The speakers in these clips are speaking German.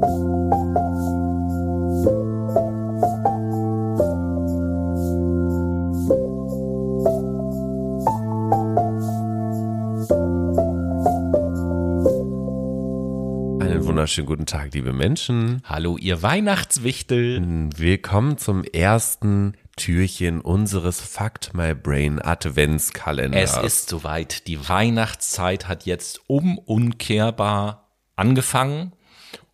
Einen wunderschönen guten Tag, liebe Menschen. Hallo, ihr Weihnachtswichtel. Willkommen zum ersten Türchen unseres Fact My Brain Adventskalenders. Es ist soweit. Die Weihnachtszeit hat jetzt unumkehrbar angefangen.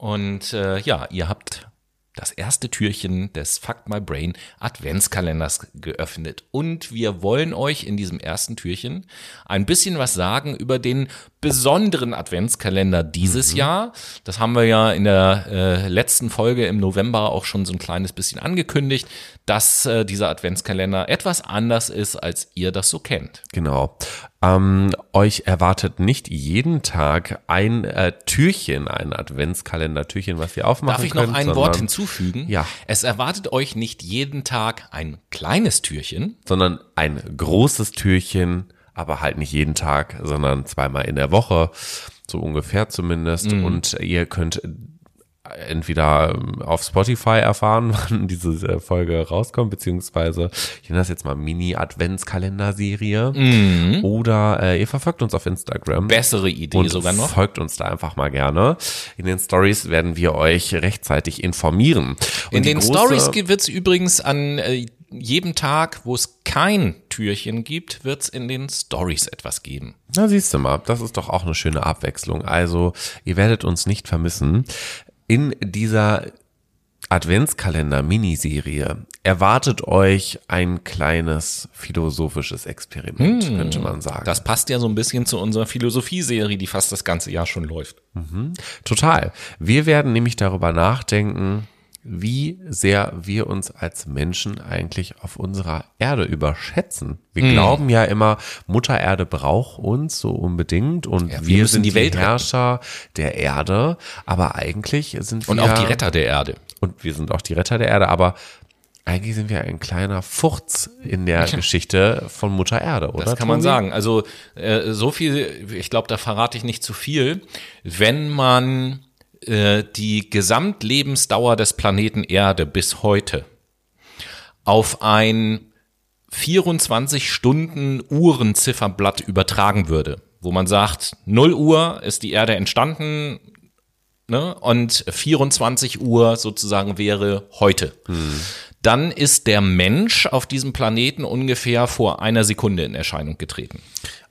Und äh, ja, ihr habt das erste Türchen des Fuck My Brain Adventskalenders geöffnet. Und wir wollen euch in diesem ersten Türchen ein bisschen was sagen über den besonderen Adventskalender dieses mhm. Jahr. Das haben wir ja in der äh, letzten Folge im November auch schon so ein kleines bisschen angekündigt, dass äh, dieser Adventskalender etwas anders ist, als ihr das so kennt. Genau. Ähm, euch erwartet nicht jeden Tag ein äh, Türchen, ein Adventskalender-Türchen, was ihr aufmachen Darf ich noch ein Wort hinzufügen? Ja. Es erwartet euch nicht jeden Tag ein kleines Türchen, sondern ein großes Türchen, aber halt nicht jeden Tag, sondern zweimal in der Woche, so ungefähr zumindest. Mhm. Und ihr könnt entweder ähm, auf Spotify erfahren, wann diese äh, Folge rauskommt, beziehungsweise ich nenne das jetzt mal Mini-Adventskalender-Serie. Mhm. Oder äh, ihr verfolgt uns auf Instagram. bessere Idee sogar noch. folgt uns da einfach mal gerne. In den Stories werden wir euch rechtzeitig informieren. Und In den Stories wird es übrigens an äh, jedem Tag, wo es kein Türchen gibt, wird es in den Stories etwas geben. Na, siehst du mal, das ist doch auch eine schöne Abwechslung. Also, ihr werdet uns nicht vermissen. In dieser Adventskalender-Miniserie erwartet euch ein kleines philosophisches Experiment, könnte man sagen. Das passt ja so ein bisschen zu unserer Philosophie-Serie, die fast das ganze Jahr schon läuft. Total. Wir werden nämlich darüber nachdenken, wie sehr wir uns als Menschen eigentlich auf unserer Erde überschätzen. Wir glauben ja immer, Mutter Erde braucht uns so unbedingt und Ja, wir wir, sind die. Herrscher der Erde, aber eigentlich sind Und wir auch die Retter der Erde. und wir sind auch die Retter der Erde, aber eigentlich sind wir ein kleiner Furz in der Geschichte von Mutter Erde, oder? Das kann man sagen. Also äh, so viel, ich glaube, da verrate ich nicht zu viel. Wenn man äh, die Gesamtlebensdauer des Planeten Erde bis heute auf ein 24 Stunden Uhrenzifferblatt übertragen würde, wo man sagt, 0 Uhr ist die Erde entstanden, ne, und 24 Uhr sozusagen wäre heute. Dann ist der Mensch auf diesem Planeten ungefähr vor einer Sekunde in Erscheinung getreten.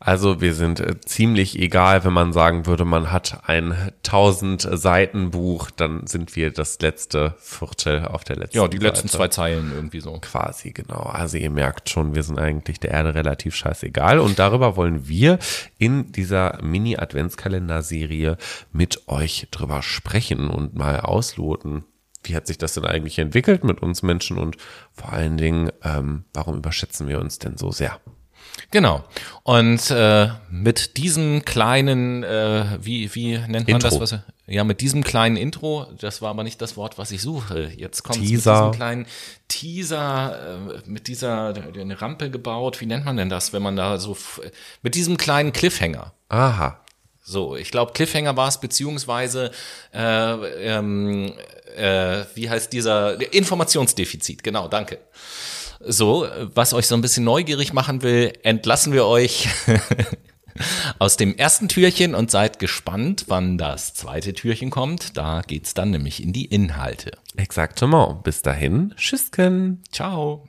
Also wir sind äh, ziemlich egal, wenn man sagen würde, man hat ein 1000 Seiten Buch, dann sind wir das letzte Viertel auf der letzten Ja, die letzten Seite. zwei Zeilen irgendwie so. Quasi, genau. Also ihr merkt schon, wir sind eigentlich der Erde relativ scheißegal. Und darüber wollen wir in dieser Mini-Adventskalender-Serie mit euch drüber sprechen und mal ausloten. Wie hat sich das denn eigentlich entwickelt mit uns Menschen und vor allen Dingen, ähm, warum überschätzen wir uns denn so sehr? Genau. Und äh, mit diesem kleinen, äh, wie, wie nennt man das? Intro. Was, ja, mit diesem kleinen Intro, das war aber nicht das Wort, was ich suche. Jetzt kommt mit diesem kleinen Teaser, äh, mit dieser eine Rampe gebaut. Wie nennt man denn das, wenn man da so mit diesem kleinen Cliffhanger? Aha, So, ich glaube, Cliffhanger war es, beziehungsweise, äh, ähm, äh, wie heißt dieser Informationsdefizit, genau, danke. So, was euch so ein bisschen neugierig machen will, entlassen wir euch aus dem ersten Türchen und seid gespannt, wann das zweite Türchen kommt. Da geht's dann nämlich in die Inhalte. exactement. Bis dahin, Tschüssken. Ciao.